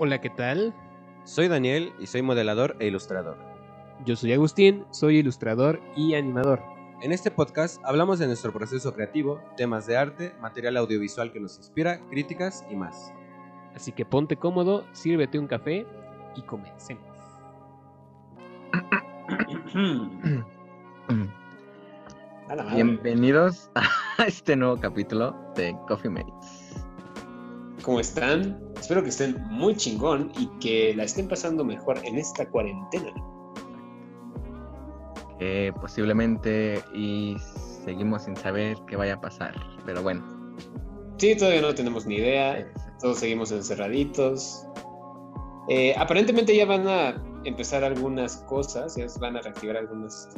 Hola, ¿qué tal? Soy Daniel y soy modelador e ilustrador. Yo soy Agustín, soy ilustrador y animador. En este podcast hablamos de nuestro proceso creativo, temas de arte, material audiovisual que nos inspira, críticas y más. Así que ponte cómodo, sírvete un café y comencemos. Bienvenidos a este nuevo capítulo de Coffee Mates. ¿Cómo están? Espero que estén muy chingón y que la estén pasando mejor en esta cuarentena. Eh, posiblemente y seguimos sin saber qué vaya a pasar, pero bueno. Sí, todavía no tenemos ni idea, todos seguimos encerraditos. Eh, aparentemente ya van a empezar algunas cosas, ya van a reactivar algunas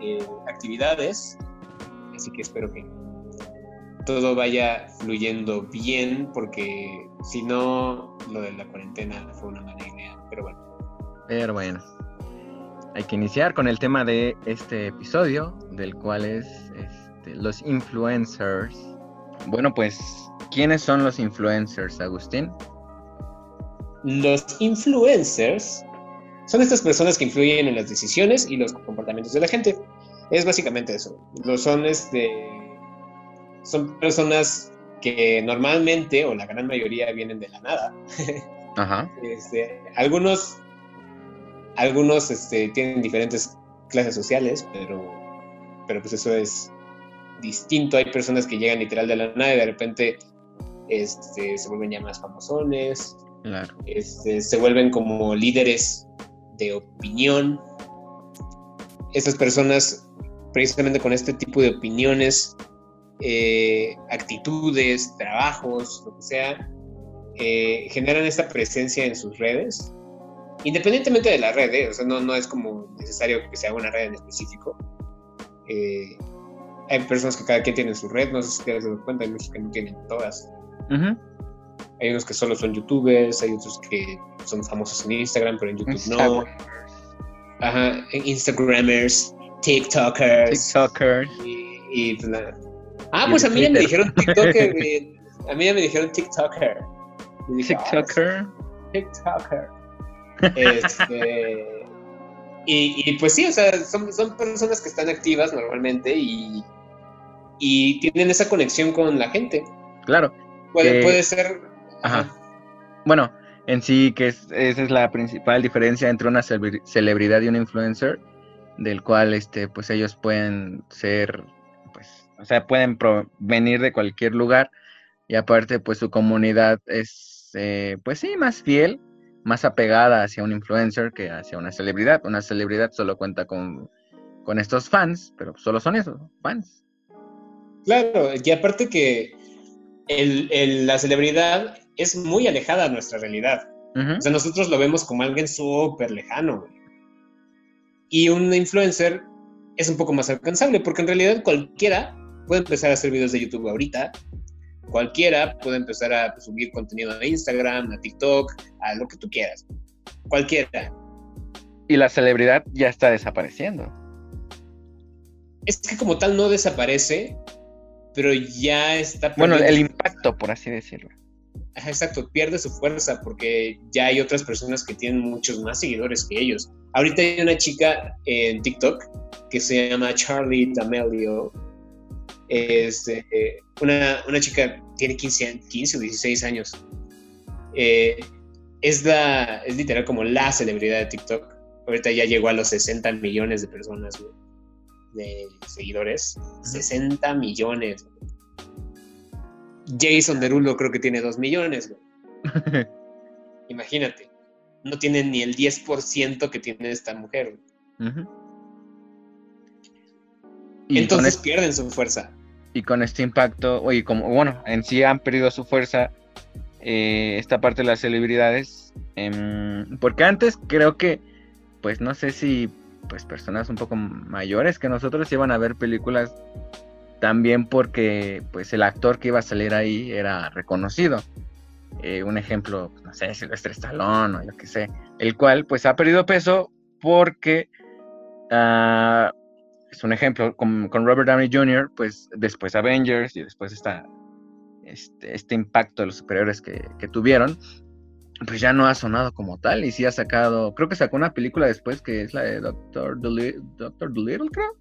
eh, actividades, así que espero que todo vaya fluyendo bien, porque si no, lo de la cuarentena fue una mala idea, pero bueno. Pero bueno, hay que iniciar con el tema de este episodio, del cual es este, los influencers. Bueno, pues, ¿quiénes son los influencers, Agustín? Los influencers son estas personas que influyen en las decisiones y los comportamientos de la gente. Es básicamente eso. Los son este son personas que normalmente o la gran mayoría vienen de la nada. Ajá. Este, algunos algunos este, tienen diferentes clases sociales, pero pero pues eso es distinto. Hay personas que llegan literal de la nada y de repente este, se vuelven ya más famosones, Claro. este, se vuelven como líderes de opinión. Estas personas, precisamente con este tipo de opiniones, eh, actitudes, trabajos, lo que sea, eh, generan esta presencia en sus redes, independientemente de la red, ¿eh? o sea, no, no es como necesario que sea una red en específico. Hay personas que cada quien tiene su red, no sé si te has dado cuenta, hay muchos que no tienen todas. Hay unos que solo son youtubers, hay otros que son famosos en Instagram, pero en YouTube no. Ajá, Instagramers, TikTokers. TikTokers. Y, y, pues, nada. Ah, pues a mí ya me dijeron TikToker. a mí ya me dijeron TikToker. Ah, TikToker. TikToker. Este, y, y, pues sí, o sea, son, son personas que están activas normalmente y, y tienen esa conexión con la gente. Claro. Puede, Eh, puede ser. Ajá. Bueno, en sí que es- esa es la principal diferencia entre una celebri- celebridad y un influencer, del cual este, pues ellos pueden ser, o sea, pueden provenir de cualquier lugar y aparte pues su comunidad es, eh, pues sí, más fiel, más apegada hacia un influencer que hacia una celebridad. Una celebridad solo cuenta con, con estos fans, pero solo son esos, fans. Claro, y aparte que el- el- la celebridad es muy alejada de nuestra realidad. O sea, nosotros lo vemos como alguien súper lejano. güey. Y un influencer es un poco más alcanzable, porque en realidad cualquiera puede empezar a hacer videos de YouTube ahorita. Cualquiera puede empezar a subir contenido a Instagram, a TikTok, a lo que tú quieras. Cualquiera. Y la celebridad ya está desapareciendo. Es que como tal no desaparece, pero ya está... Bueno, el impacto, por así decirlo. Ajá, Exacto, pierde su fuerza porque ya hay otras personas que tienen muchos más seguidores que ellos. Ahorita hay una chica en TikTok que se llama Charlie D'Amelio. Es eh, una, una chica, tiene 15, an- 15 o 16 años. Eh, es, la, es literal como la celebridad de TikTok. Ahorita ya llegó a los 60 millones de personas, güey, de seguidores. 60 millones. güey. Jason Derulo creo que tiene 2 millones, güey. Imagínate. No tiene ni el 10% que tiene esta mujer. güey. Entonces es- pierden su fuerza. Y con este impacto, oye, como, bueno, en sí han perdido su fuerza eh, esta parte de las celebridades, em, porque antes creo que, pues no sé si, pues personas un poco mayores que nosotros iban a ver películas también porque, pues el actor que iba a salir ahí era reconocido. Eh, un ejemplo, no sé, Silvestre Stallone o yo que sé, el cual pues ha perdido peso porque ah, es un ejemplo, con, con Robert Downey Jr., pues después Avengers y después esta, este, este impacto de los superiores que, que tuvieron, pues ya no ha sonado como tal y sí ha sacado, creo que sacó una película después que es la de Doctor Dolittle, Doctor Dolittle creo.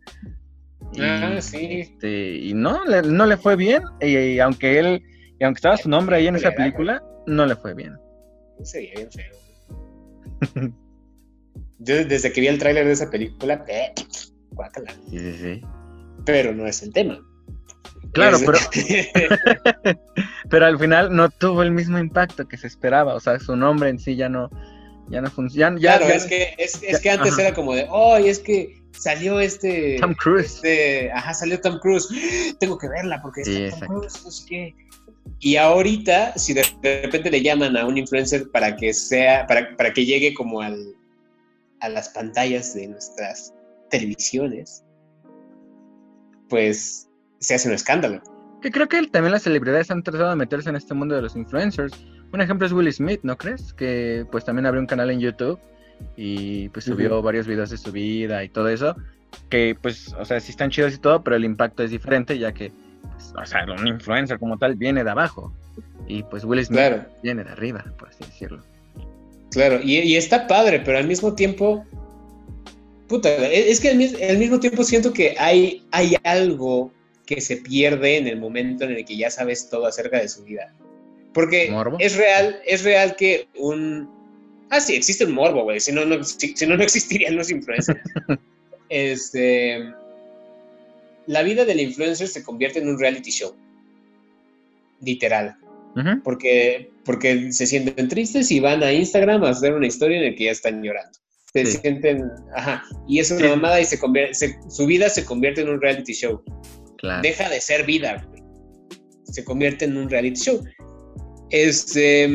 Y, Ah, sí. este, y no, le, no le fue bien, y, y aunque él, y aunque estaba su nombre ahí en esa película, no le fue bien. Sería bien feo. Yo desde que vi el tráiler de esa película, eh, guácala. Sí, sí, sí. Pero no es el tema. Claro, Es- pero, pero al final no tuvo el mismo impacto que se esperaba, o sea, su nombre en sí ya no, ya no funciona. Ya, claro, ya- es que, es, es ya- que antes ajá. era como de, oh, es que salió este. Tom Cruise. este- ajá, salió Tom Cruise. Tengo que verla porque Sí, está Tom. Cruise, no sé qué. Y ahorita, si de repente le llaman a un influencer para que sea, para, para que llegue como al, a las pantallas de nuestras televisiones, pues se hace un escándalo. Que creo que también las celebridades han tratado de meterse en este mundo de los influencers. Un ejemplo es Will Smith, ¿no crees? Que pues también abrió un canal en YouTube y pues subió varios videos de su vida y todo eso. Que pues, o sea, sí están chidos y todo, pero el impacto es diferente ya que, pues, o sea, un influencer como tal viene de abajo. Y pues Will Smith Claro. viene de arriba, por así decirlo. Claro, y, y está padre, pero al mismo tiempo, puta, es que al, mis- al mismo tiempo siento que hay, hay algo que se pierde en el momento en el que ya sabes todo acerca de su vida. Porque ¿Morbo? es real, es real que un... Ah, sí, existe un morbo, güey, si no, no, si, si no, no existirían los influencers. este... La vida del influencer se convierte en un reality show. Literal porque, porque se sienten tristes y van a Instagram a hacer una historia en la que ya están llorando. Se Sí. sienten, ajá, y es una Sí. mamada y se convierte, se- su vida se convierte en un reality show. Claro. Deja de ser vida, güey. se convierte en un reality show. Este,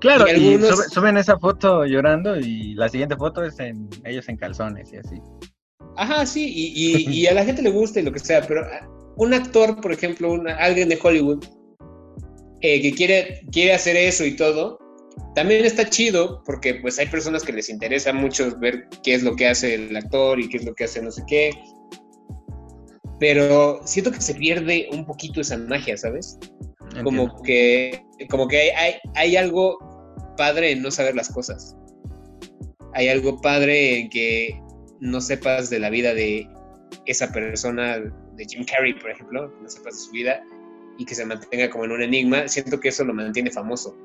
Claro, y y, algunos- sube- suben esa foto llorando y la siguiente foto es en ellos en calzones y así. ajá, sí, y, y- y a la gente le gusta y lo que sea, pero ah, un actor, por ejemplo, una- alguien de Hollywood, eh, que quiere, quiere hacer eso y todo, también está chido porque pues hay personas que les interesa mucho ver qué es lo que hace el actor y qué es lo que hace no sé qué. Pero siento que se pierde un poquito esa magia, ¿sabes? Entiendo. Como que, como que hay, hay, hay algo padre en no saber las cosas. Hay algo padre en que no sepas de la vida de esa persona, de Jim Carrey, por ejemplo, que no sepas de su vida y que se mantenga como en un enigma. Siento que eso lo mantiene famoso.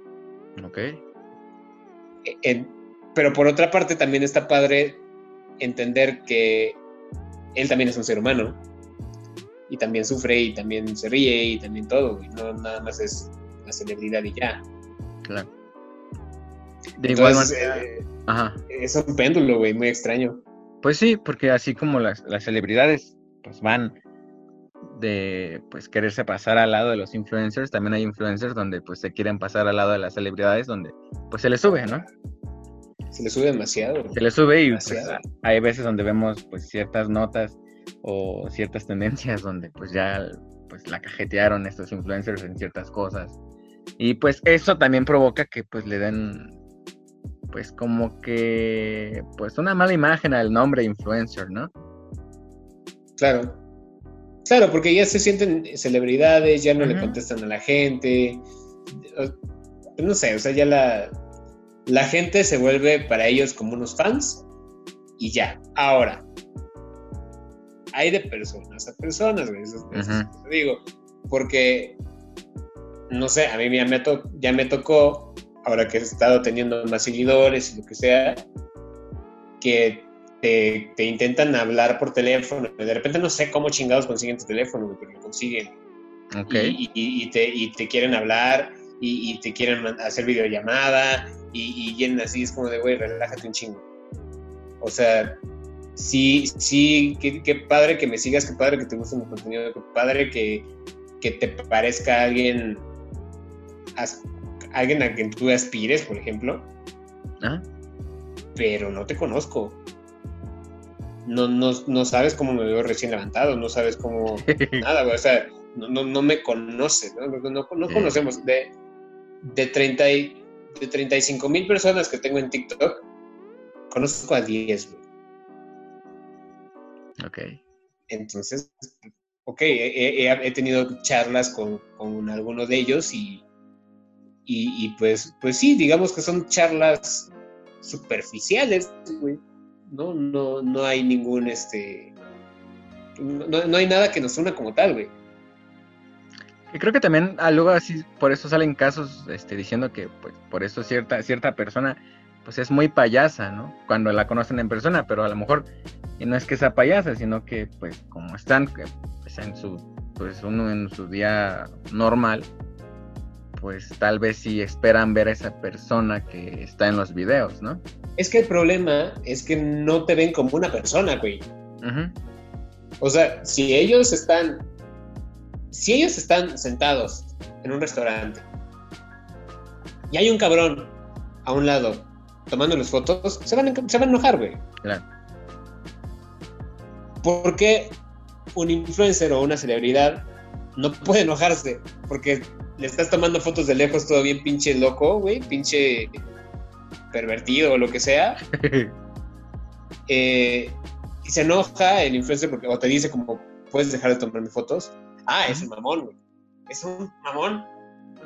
Ok. E- en- pero por otra parte también está padre entender que él también es un ser humano y también sufre y también se ríe y también todo y no nada más es la celebridad y ya. Claro. De igual manera. eh, Ajá. es un péndulo, güey, muy extraño. Pues sí, porque así como las, las celebridades pues van de pues quererse pasar al lado de los influencers, también hay influencers donde pues se quieren pasar al lado de las celebridades donde pues se les sube, ¿no? Se le sube demasiado. Se les sube y pues, hay veces donde vemos pues ciertas notas o ciertas tendencias donde pues ya pues la cajetearon estos influencers en ciertas cosas. Y pues eso también provoca que pues le den pues como que pues una mala imagen al nombre influencer, ¿no? Claro. Claro, porque ya se sienten celebridades, ya no le Ujú. contestan a la gente. No sé, o sea, ya la, la gente se vuelve para ellos como unos fans y ya. Ahora, hay de personas a personas, güey. Eso, eso que te digo. Porque, no sé, a mí ya me, to- ya me tocó, ahora que he estado teniendo más seguidores y lo que sea, que te, te intentan hablar por teléfono. De repente no sé cómo chingados consiguen tu teléfono, pero lo consiguen. Ok. Y, y- y te, y te quieren hablar y, te quieren hacer videollamada y, llenan así. Es como de, güey, relájate un chingo. O sea, sí, sí, qué, qué padre que me sigas, qué padre que te guste mi contenido, qué padre que, que te parezca alguien, as- alguien a quien tú aspires, por ejemplo Ajá. pero no te conozco. No, no, no sabes cómo me veo recién levantado, no sabes cómo nada, güey, o sea, no, no, no me conoces, ¿no? No, no- conocemos. De, de, 30 y, de 35 mil personas que tengo en TikTok, conozco a 10, güey. ok. Entonces, ok, he, he- he tenido charlas con, con algunos de ellos y, Y, y pues, pues sí, digamos que son charlas superficiales, güey. No, no, no hay ningún, este, no, no hay nada que nos una como tal, güey. Y creo que también luego así, por eso salen casos este, diciendo que pues por eso cierta, cierta persona pues es muy payasa, ¿no? Cuando la conocen en persona, pero a lo mejor y no es que sea payasa, sino que pues como están pues, en su pues uno en su día normal, pues tal vez sí esperan ver a esa persona que está en los videos, ¿no? Es que el problema es que no te ven como una persona, güey. O sea, si ellos están, si ellos están sentados en un restaurante y hay un cabrón a un lado tomándoles fotos, se van, a- se van a enojar, güey. Claro. ¿Por qué un influencer o una celebridad no puede enojarse? Porque le estás tomando fotos de lejos todo bien pinche loco, güey, pinche pervertido o lo que sea. eh, y se enoja el influencer porque, o te dice como, puedes dejar de tomarme fotos. Ah, es un mamón, güey. Es un mamón.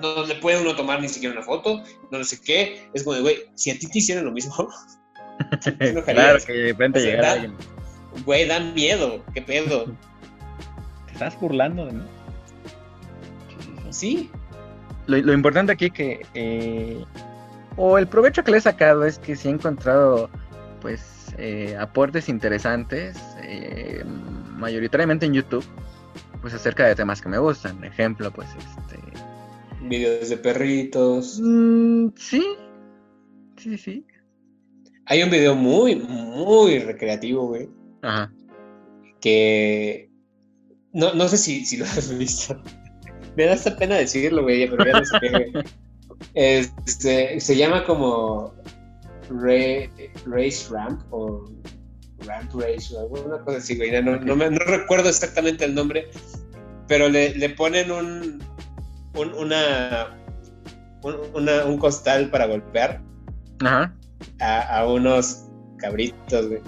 No le puede uno tomar ni siquiera una foto, no sé qué. Es como de, güey, si a ti te hicieran lo mismo, enojarías. claro que de repente O sea, llegara da- alguien. güey, da miedo. ¿Qué pedo? ¿Te estás burlando de mí? Sí, Lo, lo importante aquí que eh, o el provecho que le he sacado es que sí he encontrado pues eh, aportes interesantes eh, mayoritariamente en YouTube pues acerca de temas que me gustan ejemplo pues este videos de perritos. mm, sí sí sí Hay un video muy, muy recreativo, güey, ajá que no, no sé si, si lo has visto. Me da esta pena decirlo, güey, pero ya no sé qué, güey. Este, se llama como Ra- Race Ramp o Ramp Race o alguna cosa así, güey. No, no me- no recuerdo exactamente el nombre, pero le, le ponen un, un, una, un, una- un costal para golpear ajá a, a unos cabritos, güey.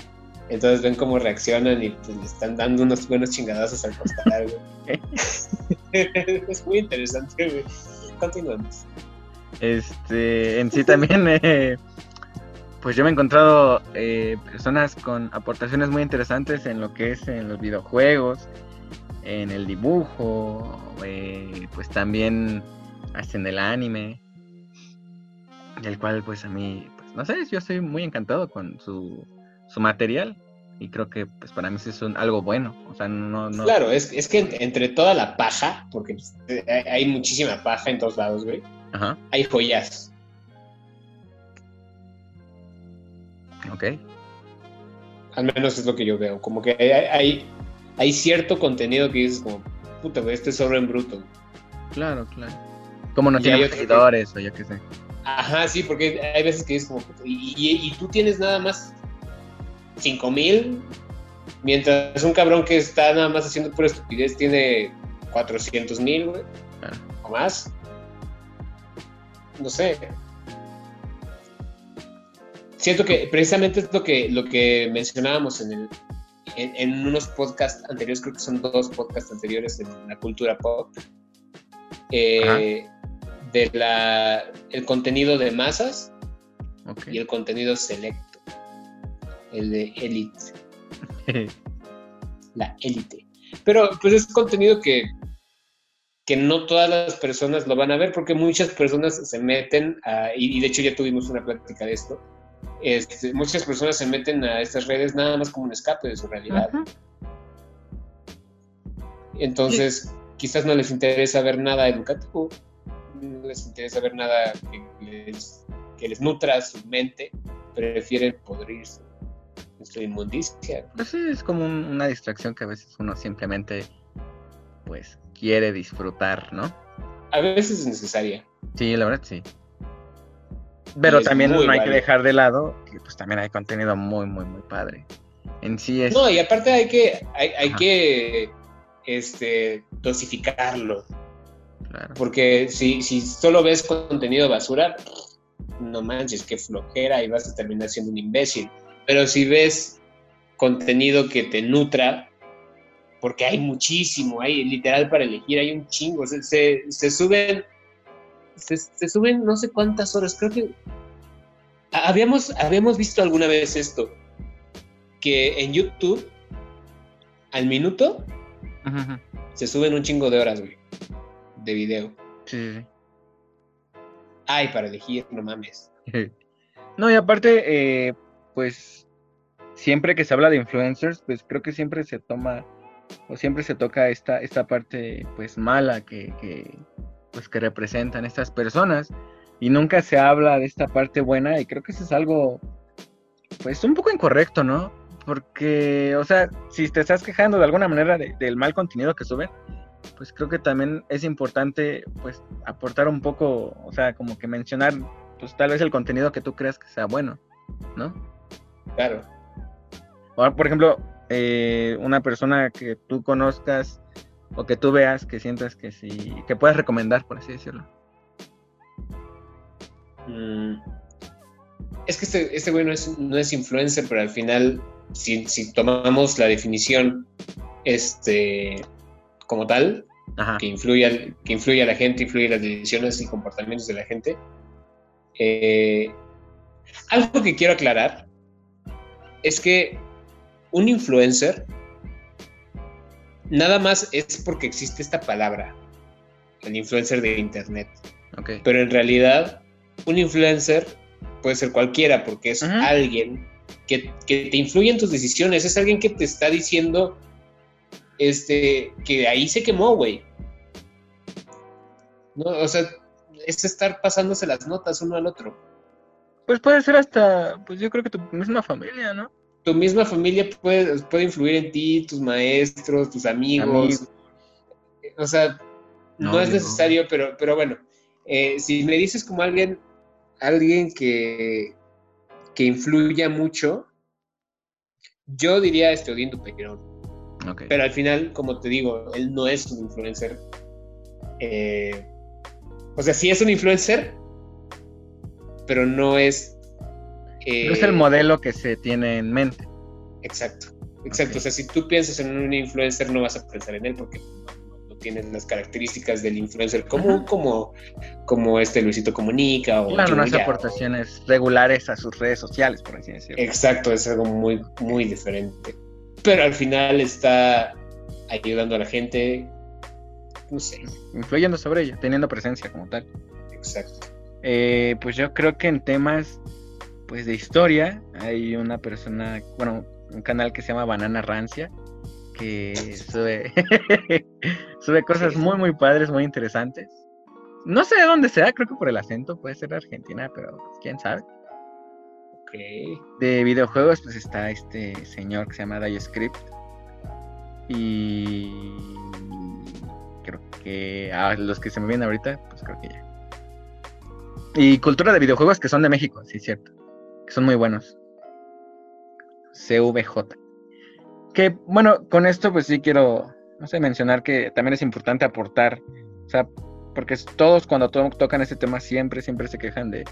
Entonces ven cómo reaccionan y pues, le están dando unos buenos chingadazos al costal, güey. es muy interesante, güey. Continuamos. Este, en sí también, eh, pues yo me he encontrado eh, personas con aportaciones muy interesantes en lo que es en los videojuegos, en el dibujo, eh, pues también hasta en el anime, del cual pues a mí, pues no sé, yo estoy muy encantado con su, su material y creo que pues para mí sí es un- algo bueno, o sea, no, no, Claro, es, es que en- entre toda la paja, porque pues, eh, hay, muchísima paja en todos lados, güey, ajá, hay joyas. ok, Al menos es lo que yo veo. Como que hay, hay, hay cierto contenido que dices como, puta, güey, este es oro en bruto. claro, claro. Como no tiene que- seguidores o yo qué sé. Ajá, sí, porque hay veces que es como, y- y tú tienes nada más 5 mil, mientras un cabrón que está nada más haciendo pura estupidez tiene 400 mil, güey, Claro. o más. No sé. Siento que precisamente es lo que, lo que mencionábamos en, el, en, en unos podcasts anteriores, creo que son dos podcasts anteriores en la cultura pop, eh, de la, el contenido de masas y el contenido selecto, el de elite, la élite. Pero pues es contenido que, que no todas las personas lo van a ver porque muchas personas se meten a, y, y de hecho ya tuvimos una plática de esto, este, muchas personas se meten a estas redes nada más como un escape de su realidad. Ajá. Entonces, quizás no les interesa ver nada educativo, no les interesa ver nada que les, que les nutra su mente, prefieren podrirse su inmundicia. Pues es como un- una distracción que a veces uno simplemente pues quiere disfrutar, ¿no? A veces es necesaria. Sí, la verdad sí. Pero también no hay que dejar de lado que pues también hay contenido muy, muy, muy padre. En sí es... No, y aparte hay que, hay, hay que este, dosificarlo, Claro. porque si, si solo ves contenido basura, no manches, qué flojera y vas a terminar siendo un imbécil. Pero si ves contenido que te nutra, porque hay muchísimo, hay literal para elegir, hay un chingo, se, se, se suben se, se suben no sé cuántas horas, creo que habíamos, habíamos visto alguna vez esto, que en YouTube al minuto se suben un chingo de horas, güey, de video. Sí, Ay, para elegir, no mames. No, y aparte, eh, pues siempre que se habla de influencers, pues creo que siempre se toma o siempre se toca esta, esta parte pues mala que, que, pues que representan estas personas y nunca se habla de esta parte buena y creo que eso es algo pues un poco incorrecto, ¿no? Porque, o sea, si te estás quejando de alguna manera de- del mal contenido que suben, pues creo que también es importante pues aportar un poco, o sea, como que mencionar pues tal vez el contenido que tú creas que sea bueno, ¿no? Claro. Ahora, por ejemplo, eh, una persona que tú conozcas o que tú veas que sientas que sí, que puedas recomendar, por así decirlo. Mm. Es que este, este güey no es, no es influencer, pero al final, si, si tomamos la definición este, como tal, Ajá. que influye, que influye a la gente, influye las decisiones y comportamientos de la gente. Eh, algo que quiero aclarar es que un influencer nada más es porque existe esta palabra, el influencer de internet. Pero en realidad, un influencer puede ser cualquiera, porque es alguien que, que te influye en tus decisiones, es alguien que te está diciendo este, que ahí se quemó, güey. No, o sea, es estar pasándose las notas uno al otro. Pues puede ser hasta, pues yo creo que tu misma familia, ¿no? Tu misma familia puede, puede influir en ti, tus maestros, tus amigos. Amigos. O sea, no, No, es necesario, pero, pero bueno, eh, si me dices como alguien, alguien que, que influya mucho, yo diría este Odín Dupeirón. Ok. Pero al final, como te digo, él no es un influencer. eh, o sea, sí es un influencer, pero no es. eh, No es el modelo que se tiene en mente. Exacto, exacto. O sea, si tú piensas en un influencer, no vas a pensar en él porque no, tienes las características del influencer común, Ajá. como, como este Luisito Comunica o Claro, unas aportaciones regulares a sus redes sociales, por así decirlo. Exacto, es algo muy, muy diferente. Pero al final está ayudando a la gente. No sé, Influyendo sobre ella, teniendo presencia como tal. exacto. Eh, pues yo creo que en temas pues de historia hay una persona, bueno, un canal que se llama Banana Rancia que sube sube cosas muy muy padres, muy interesantes. No sé de dónde sea, creo que por el acento puede ser Argentina, pero quién sabe. Ok. De videojuegos pues está este señor que se llama Script y creo que a los que se me vienen ahorita, pues creo que ya. Y cultura de videojuegos que son de México, sí, cierto. Que son muy buenos. CVJ. Que bueno, con esto pues sí quiero, no sé, mencionar que también es importante aportar. O sea, porque es- todos cuando to- tocan este tema siempre, siempre se quejan de,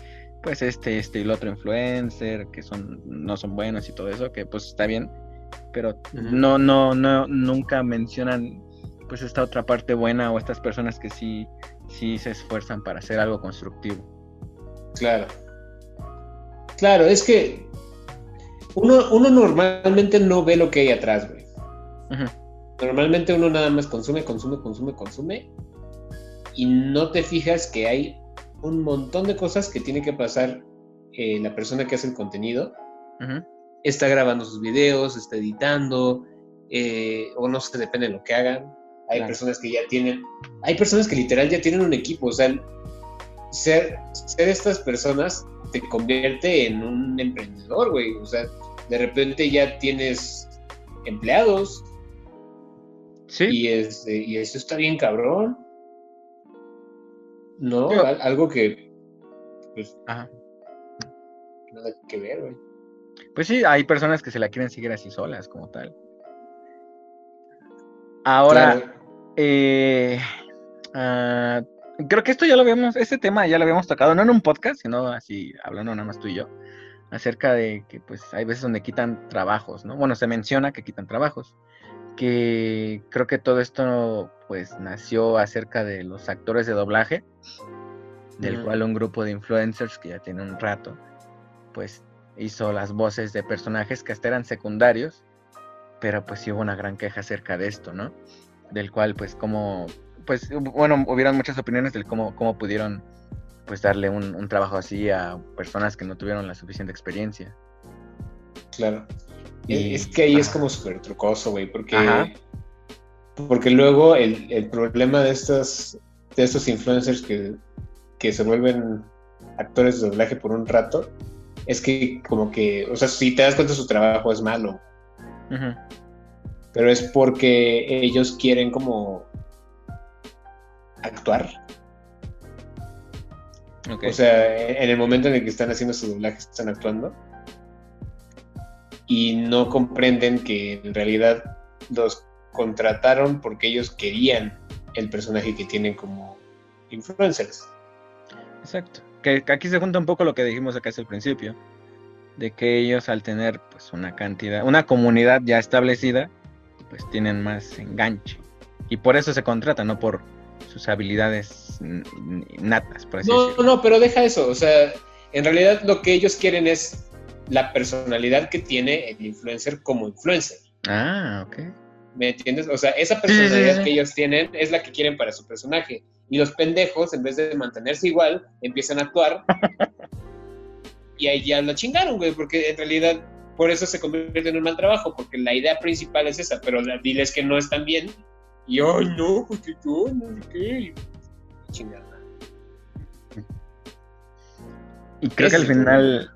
pues este, este y el otro influencer, que son, no son buenos y todo eso, que pues está bien. Pero no, no, no, nunca mencionan pues esta otra parte buena o estas personas que sí, sí se esfuerzan para hacer algo constructivo. Claro. Claro, es que uno, uno normalmente no ve lo que hay atrás, güey. Normalmente uno nada más consume, consume, consume, consume y no te fijas que hay un montón de cosas que tiene que pasar eh, la persona que hace el contenido. Está grabando sus videos, está editando, eh, o no sé, depende de lo que hagan. Hay Claro. personas que ya tienen, hay personas que literal ya tienen un equipo, o sea, ser, ser estas personas te convierte en un emprendedor, güey. O sea, de repente ya tienes empleados, Sí, y, este, y eso está bien cabrón. No, Al- algo que, pues, Ajá. nada que ver, güey. Pues sí, hay personas que se la quieren seguir así solas, como tal. Ahora, Claro. eh, ah, creo que esto ya lo habíamos, este tema ya lo habíamos tocado, no en un podcast, sino así hablando nada más tú y yo, acerca de que pues hay veces donde quitan trabajos, ¿no? Bueno, se menciona que quitan trabajos, que creo que todo esto pues nació acerca de los actores de doblaje, del Ujú. cual un grupo de influencers que ya tiene un rato, pues hizo las voces de personajes que hasta eran secundarios, pero pues sí hubo una gran queja acerca de esto, ¿no? Del cual pues como, pues bueno, hubieron muchas opiniones del cómo, cómo pudieron pues darle un, un trabajo así a personas que no tuvieron la suficiente experiencia. Claro. Y- es que ahí es como súper trucoso, güey, porque, Ajá. porque luego el, el problema de estos, de estos influencers que, que se vuelven actores de doblaje por un rato es que como que, o sea, si te das cuenta su trabajo es malo, pero es porque ellos quieren como actuar. O sea, en el momento en el que están haciendo su doblaje están actuando y no comprenden que en realidad los contrataron porque ellos querían el personaje que tienen como influencers. Exacto. Que, que aquí se junta un poco lo que dijimos acá hace el principio, de que ellos al tener pues una cantidad, una comunidad ya establecida, pues tienen más enganche. Y por eso se contratan, no por sus habilidades natas, por así No, decirlo. no, pero deja eso. O sea, en realidad lo que ellos quieren es la personalidad que tiene el influencer como influencer. Ah, ok. ¿Me entiendes? O sea, esa personalidad sí. que ellos tienen es la que quieren para su personaje. Y los pendejos, en vez de mantenerse igual, empiezan a actuar. y ahí ya lo chingaron, güey, porque en realidad por eso se convierte en un mal trabajo, porque la idea principal es esa, pero la- diles que no están bien. Y, ay, no, porque yo no sé qué. y Chingada. Y creo que al es el final,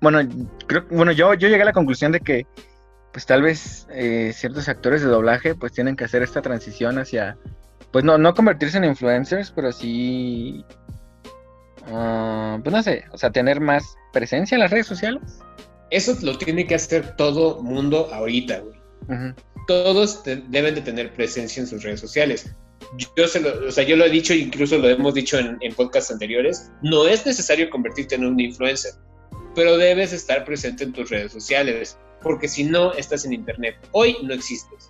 bueno, creo, bueno, yo, yo llegué a la conclusión de que, pues tal vez eh, ciertos actores de doblaje, pues tienen que hacer esta transición hacia, pues no, no convertirse en influencers, pero sí, ah, pues no sé, o sea, tener más presencia en las redes sociales. Eso lo tiene que hacer todo mundo ahorita, güey. Ujú. Todos te- deben de tener presencia en sus redes sociales. Yo, se lo, o sea, yo lo he dicho, incluso lo hemos dicho en, en podcasts anteriores, no es necesario convertirte en un influencer, pero debes estar presente en tus redes sociales, porque si no, estás en internet. Hoy no existes.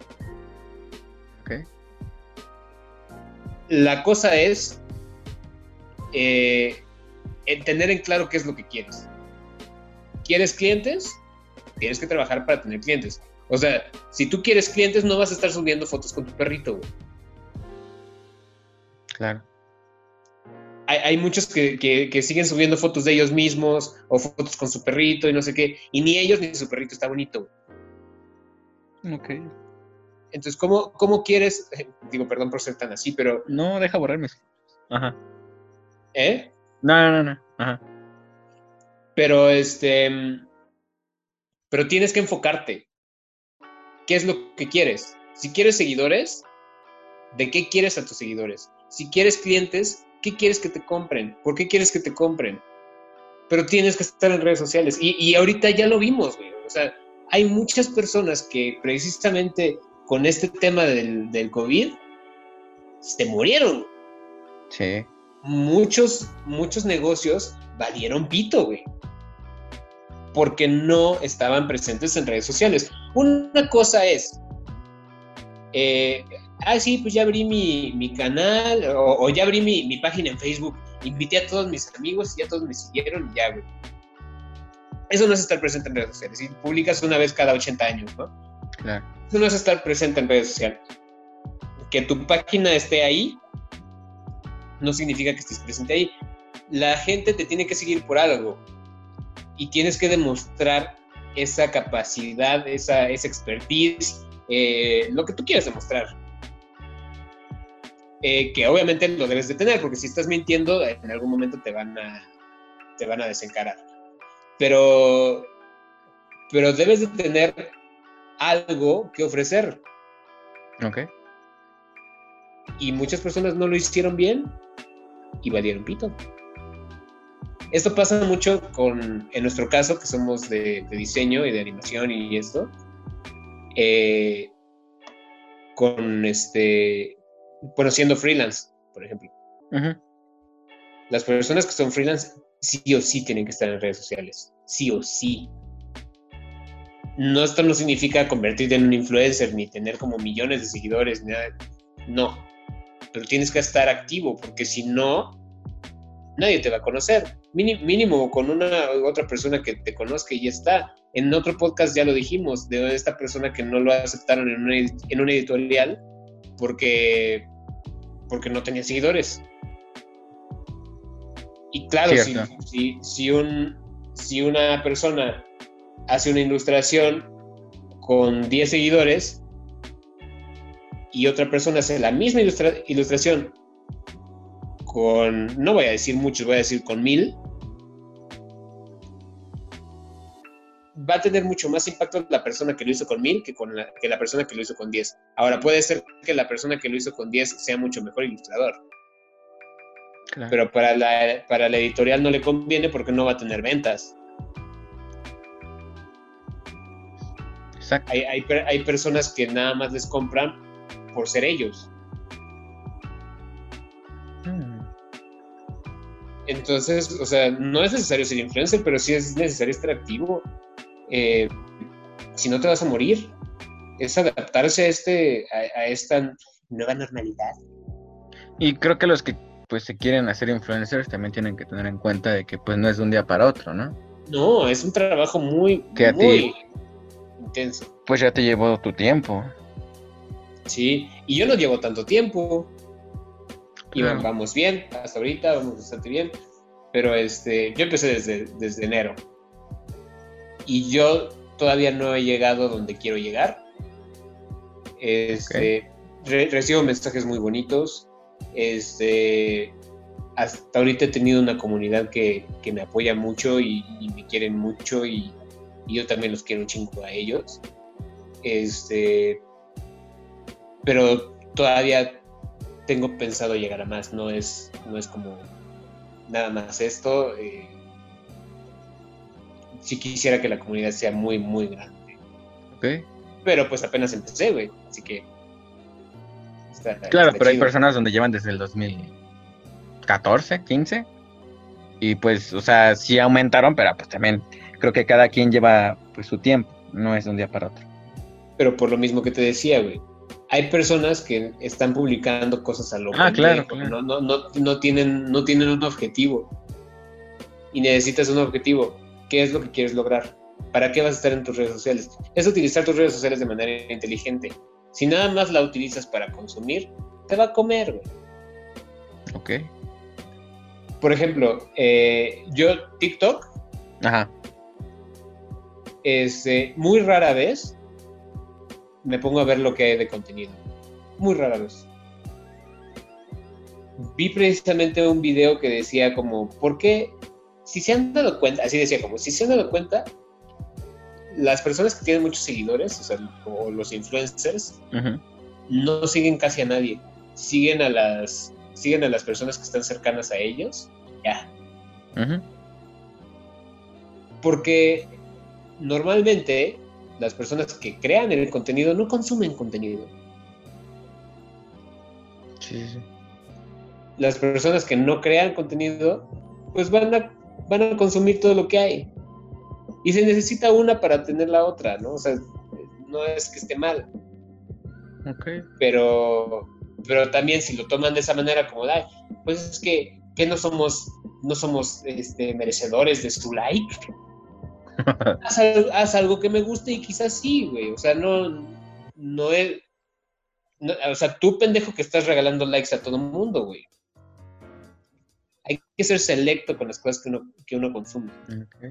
La cosa es eh, en tener en claro qué es lo que quieres. ¿Quieres clientes? Tienes que trabajar para tener clientes. O sea, si tú quieres clientes, no vas a estar subiendo fotos con tu perrito, güey. Claro. hay, hay muchos que, que- que siguen subiendo fotos de ellos mismos o fotos con su perrito y no sé qué, y ni ellos ni su perrito está bonito. güey. Ok. Entonces, ¿cómo, cómo quieres? Digo, perdón por ser tan así, pero, No, deja borrar mis fotos. Ajá. ¿eh? No, no, no, no. Ajá. Pero este, pero tienes que enfocarte. ¿Qué es lo que quieres? Si quieres seguidores, ¿de qué quieres a tus seguidores? Si quieres clientes, ¿qué quieres que te compren? ¿Por qué quieres que te compren? Pero tienes que estar en redes sociales. Y, y ahorita ya lo vimos, güey. O sea, hay muchas personas que precisamente con este tema del, del COVID se murieron. Sí. Muchos, muchos negocios valieron pito, güey. Porque no estaban presentes en redes sociales. Una cosa es, eh, ah, sí, pues ya abrí mi, mi canal o, o ya abrí mi, mi página en Facebook, invité a todos mis amigos y ya todos me siguieron y ya, güey. Eso no es estar presente en redes sociales. Publicas una vez cada 80 años, ¿no? Claro. Eso no es estar presente en redes sociales. Que tu página esté ahí no significa que estés presente ahí. La gente te tiene que seguir por algo y tienes que demostrar esa capacidad, esa, esa expertise, eh, lo que tú quieras demostrar. Eh, que obviamente lo debes de tener, porque si estás mintiendo, en algún momento te van a, te van a desencarar. Pero, pero debes de tener algo que ofrecer. Ok. Y muchas personas no lo hicieron bien y valieron pito. Esto pasa mucho con, en nuestro caso, que somos de, de diseño y de animación y esto, eh, con este, bueno, siendo freelance, por ejemplo. Las personas que son freelance sí o sí tienen que estar en redes sociales, sí o sí. No, esto no significa convertirte en un influencer ni tener como millones de seguidores, ni nada. No, pero tienes que estar activo porque si no, nadie te va a conocer. Mínimo con una otra persona que te conozca y ya está. En otro podcast ya lo dijimos, de esta persona que no lo aceptaron en una, en una editorial porque, porque no tenía seguidores. Y claro, si, si, si, un, si una persona hace una ilustración con 10 seguidores y otra persona hace la misma ilustra- ilustración con, no voy a decir muchos, voy a decir con mil, va a tener mucho más impacto la persona que lo hizo con mil que, con la, que la persona que lo hizo con 10. Ahora, puede ser que la persona que lo hizo con 10 sea mucho mejor ilustrador, Claro. pero para la, para la editorial no le conviene porque no va a tener ventas. Exacto. Hay, hay, per- hay personas que nada más les compran por ser ellos. Mm. Entonces, o sea, no es necesario ser influencer, pero sí es necesario estar activo. Eh, si no te vas a morir, es adaptarse a, este, a, a esta nueva normalidad. Y creo que los que pues se quieren hacer influencers también tienen que tener en cuenta de que pues no es de un día para otro, ¿no? No, es un trabajo muy, Que a ti- muy intenso. Pues ya te llevó tu tiempo. Sí, y yo no llevo tanto tiempo. Y Claro. vamos bien, hasta ahorita vamos bastante bien. Pero este, yo empecé desde, desde enero. Y yo todavía no he llegado donde quiero llegar. Este, re- recibo mensajes muy bonitos. Este, hasta ahorita he tenido una comunidad que, me apoya mucho y, me quieren mucho y, y yo también los quiero un chingo a ellos. Este, pero todavía tengo pensado llegar a más, no es, no es como nada más esto. eh, si quisiera que la comunidad sea muy, muy grande. ¿ok? Pero pues apenas empecé, güey, así que... está- Claro, está pero hay personas donde llevan desde el 2014, 15. Y pues, o sea, sí aumentaron, pero pues también creo que cada quien lleva pues su tiempo. No es de un día para otro. Pero por lo mismo que te decía, güey. Hay personas que están publicando cosas a lo Ah, claro, claro. No, no, no, no tienen, no tienen un objetivo. Y necesitas un objetivo. ¿Qué es lo que quieres lograr? ¿Para qué vas a estar en tus redes sociales? Es utilizar tus redes sociales de manera inteligente. Si nada más la utilizas para consumir, te va a comer, güey. ¿Ok? Por ejemplo, eh, yo TikTok, Ajá. este, muy rara vez me pongo a ver lo que hay de contenido. Muy rara vez. Vi precisamente un video que decía como, ¿por qué? Si se han dado cuenta, así decía como, si se han dado cuenta, las personas que tienen muchos seguidores, o sea, o los influencers, no siguen casi a nadie. Siguen a las, siguen a las personas que están cercanas a ellos. Ya. Porque normalmente las personas que crean el contenido no consumen contenido. Sí, sí, sí. Las personas que no crean contenido, pues van a, van a consumir todo lo que hay. Y se necesita una para tener la otra, ¿no? O sea, no es que esté mal, Ok. pero, pero también si lo toman de esa manera como, "Ay, pues es que, que no somos, no somos este, merecedores de su like. haz algo que me guste y quizás sí, güey. O sea, no, no es. no- o sea, tú pendejo que estás regalando likes a todo el mundo, güey. Hay que ser selecto con las cosas que uno, que uno consume.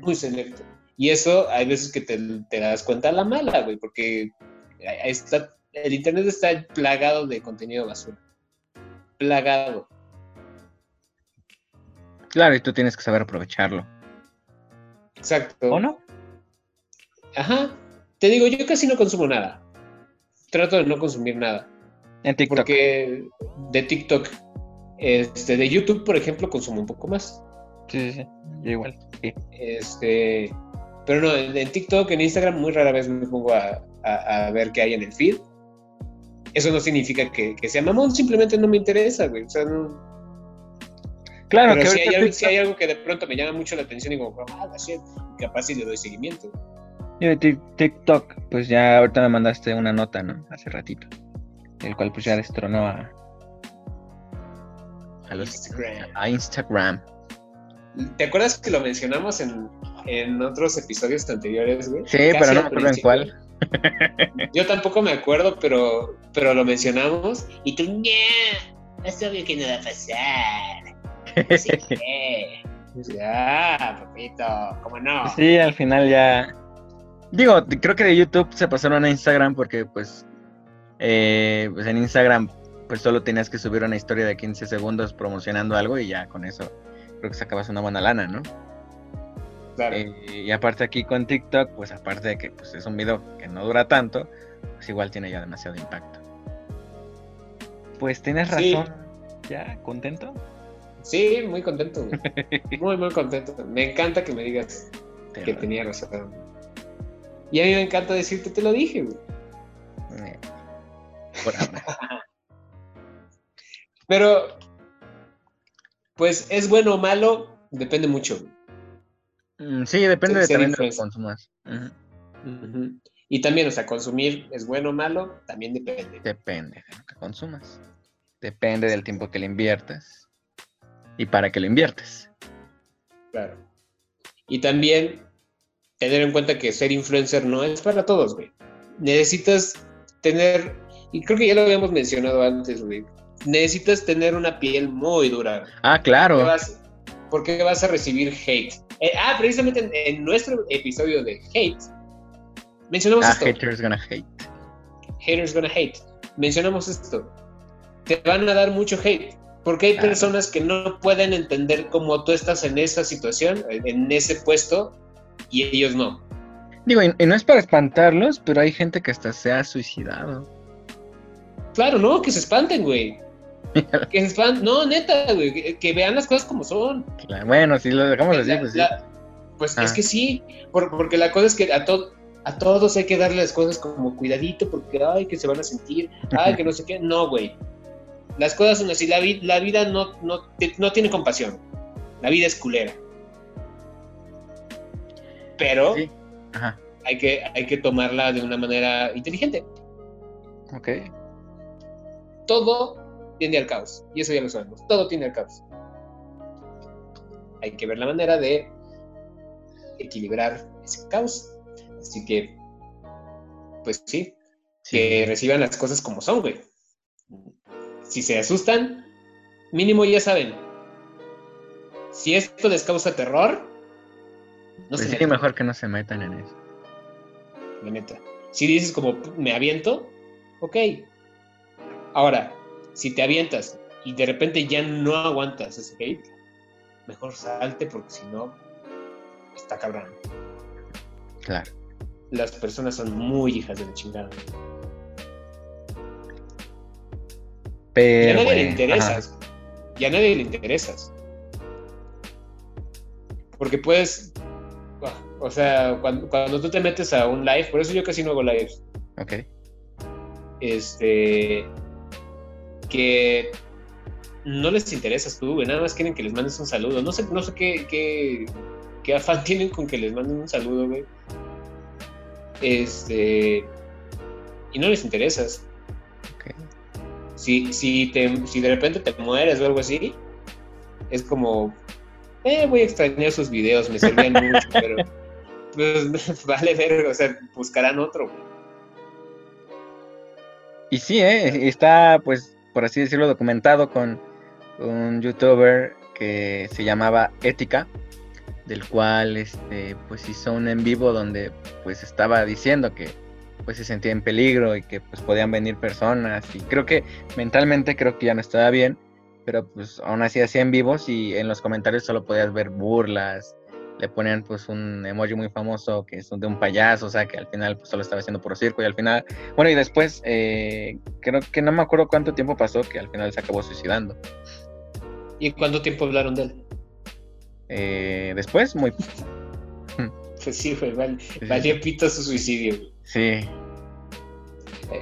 Muy selecto. Y eso hay veces que te, te das cuenta a la mala, güey, porque está, el internet está plagado de contenido basura. Plagado. Claro, y tú tienes que saber aprovecharlo. Exacto. ¿O no? Ajá. Te digo, yo casi no consumo nada. Trato de no consumir nada. En TikTok. Porque de TikTok, este, de YouTube, por ejemplo, consumo un poco más. Sí, sí, sí. Yo igual. Sí. Este, pero no, en, TikTok, en Instagram, muy rara vez me pongo a, a- a ver qué hay en el feed. Eso no significa que, que sea mamón, simplemente no me interesa, güey. O sea, no- Claro, pero que si hay, ahorita algo, TikTok- si hay algo que de pronto me llama mucho la atención y digo, ah, shit, capaz si le doy seguimiento. Yo de Tik- TikTok, pues ya ahorita me mandaste una nota, ¿no? Hace ratito. El cual pues ya destronó a, a, los- Instagram. a Instagram. ¿Te acuerdas que lo mencionamos en, en otros episodios anteriores, güey? Sí, Casi pero no me acuerdo en cuál. Yo tampoco me acuerdo, pero, pero lo mencionamos. Y tú, no, es obvio que no va a pasar. No sé qué. Ya, papito, ¿cómo no? Sí, al final ya. Digo, creo que de YouTube se pasaron a Instagram porque, pues, eh, pues en Instagram, pues solo tenías que subir una historia de 15 segundos promocionando algo y ya con eso creo que sacabas una buena lana, ¿no? Claro. Eh, y aparte aquí con TikTok, pues aparte de que pues, es un video que no dura tanto, pues igual tiene ya demasiado impacto. Pues tienes Sí. razón. ¿Ya? ¿Contento? Sí, muy contento. Muy, muy contento. Me encanta que me digas Te que lo- tenía razón. Y a mí me encanta decirte, te lo dije, güey. eh, por ahora. Pero, pues, ¿es bueno o malo? Depende mucho. Mm, sí, depende de también de lo que consumas. Y también, o sea, consumir es bueno o malo, también depende. Depende de lo que consumas. Depende del tiempo que le inviertas. Y para qué lo inviertes. Claro. Y también tener en cuenta que ser influencer no es para todos, güey. Necesitas tener, y creo que ya lo habíamos mencionado antes, güey. Necesitas tener una piel muy dura. Ah, ¿Por claro. qué vas, por qué vas a recibir hate? Eh, ah, precisamente en, en nuestro episodio de hate, mencionamos Ah, esto. haters gonna hate. Haters gonna hate. Mencionamos esto. Te van a dar mucho hate. Porque hay Claro. personas que no pueden entender cómo tú estás en esa situación, en ese puesto, y ellos no. Digo, y, y no es para espantarlos, pero hay gente que hasta se ha suicidado. Claro, no, que se espanten, güey. Que se espanten. No, neta, güey. Que, que vean las cosas como son. Claro, Bueno, si lo dejamos así, La- pues sí. la- pues Ah. es que sí. por- porque la cosa es que a, to- a todos hay que darle las cosas como cuidadito, porque ay, que se van a sentir, ay, que no sé qué. No, güey. Las cosas son así. La, vi- la vida no, no, te- no tiene compasión. La vida es culera. Pero Sí. Ajá, hay, que, hay que tomarla de una manera inteligente. ok. todo tiende al caos. Y eso ya lo sabemos. Todo tiende al caos. Hay que ver la manera de equilibrar ese caos. Así que, pues sí, que reciban las cosas como son, güey. Si se asustan, mínimo ya saben. Si esto les causa terror, no Pues se mejor que no se metan en eso. la neta. Si dices como me aviento, ok. Ahora, si te avientas y de repente ya no aguantas ese hate, mejor salte porque si no, está cabrón. Claro. Las personas son muy hijas de la chingada. Pero. nadie le interesas. Y a nadie le interesas. Porque puedes. O sea, cuando, cuando tú te metes a un live, por eso yo casi no hago lives. ajá, Ok. Este. Que no les interesas tú, güey. Nada más quieren que les mandes un saludo. No sé, no sé qué, qué, qué afán tienen con que les manden un saludo, güey. Este. Y no les interesas. ok. si, si, te, si de repente te mueres o algo así, es como, eh, voy a extrañar sus videos, me servían mucho, pero pues vale ver, o sea, buscarán otro. güey. Y sí, ¿eh? está, pues, por así decirlo, documentado con un youtuber que se llamaba Ética, del cual, este, pues, hizo un en vivo donde, pues, estaba diciendo que, pues, se sentía en peligro y que, pues, podían venir personas. Y creo que mentalmente creo que ya no estaba bien, pero, pues, aún así hacía en vivos y en los comentarios solo podías ver burlas, le ponían, pues, un emoji muy famoso que es de un payaso, o sea, que al final, pues, solo estaba haciendo por circo y al final bueno, y después, eh, creo que no me acuerdo cuánto tiempo pasó que al final se acabó suicidando. ¿Y cuánto tiempo hablaron de él? Eh, después, muy... Pues sí, güey, val- sí, valió pito su suicidio. güey. Sí, Eh,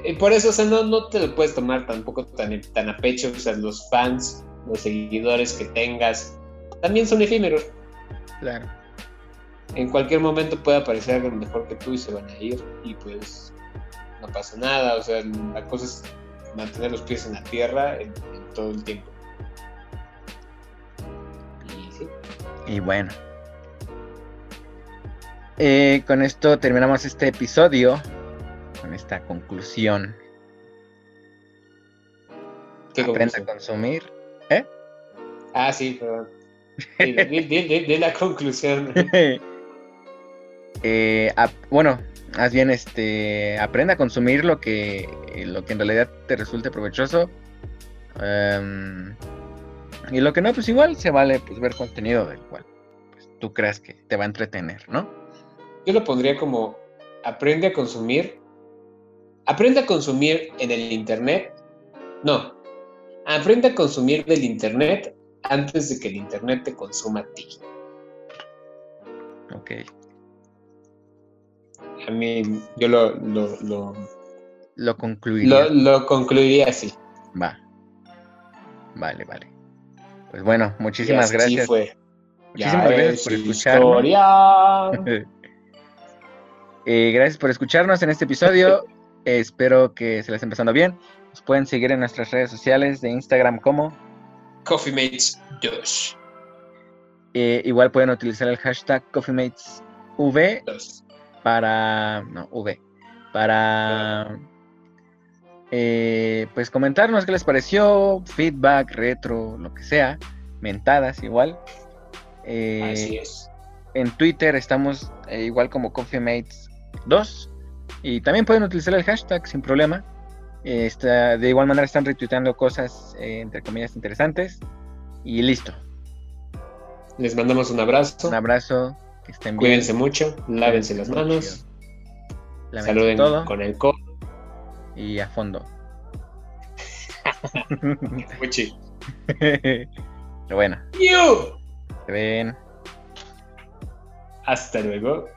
eh, por eso, o sea, no, no te lo puedes tomar tampoco tan, tan a pecho, o sea, los fans, los seguidores que tengas, también son efímeros. claro. En cualquier momento puede aparecer alguien mejor que tú y se van a ir y pues no pasa nada, o sea, la cosa es mantener los pies en la tierra en, en todo el tiempo. Y sí, Y bueno. Eh, con esto terminamos este episodio. Con esta conclusión. ¿Qué Aprenda a consumir. ¿Eh? Ah, sí, perdón. Di la conclusión. Eh, bueno, más bien este aprenda a consumir lo que lo que en realidad te resulte provechoso. Em, y lo que no, pues igual se vale pues ver contenido del cual pues, tú creas que te va a entretener, ¿no? Yo lo pondría como aprende a consumir. Aprende a consumir en el internet. No. Aprende a consumir del internet antes de que el internet te consuma a ti. Ok. A mí, yo lo, lo, lo, Lo concluiría. lo, lo concluiría así. Va. Vale, vale. Pues bueno, muchísimas Y así gracias. fue. Muchísimas Ya gracias por escucharnos. Eh, gracias por escucharnos en este episodio. Eh, espero que se les esté pasando bien. Nos pueden seguir en nuestras redes sociales de Instagram como. Coffee Mates 2. eh, igual pueden utilizar el hashtag CoffeeMatesV. Para. No, V. Para. eh, pues comentarnos qué les pareció, feedback, retro, lo que sea, mentadas igual. Eh, Así es. En Twitter estamos eh, igual como CoffeeMates2 y también pueden utilizar el hashtag sin problema. Eh, está- de igual manera están retuiteando cosas eh, entre comillas interesantes y listo. Les mandamos un abrazo. Un abrazo, que estén bien. Cuídense mucho. Lávense las manos. Lávense Saluden todo con el codo. y a fondo. Muchi. Bueno, ¡Yu! se ven. Hasta luego.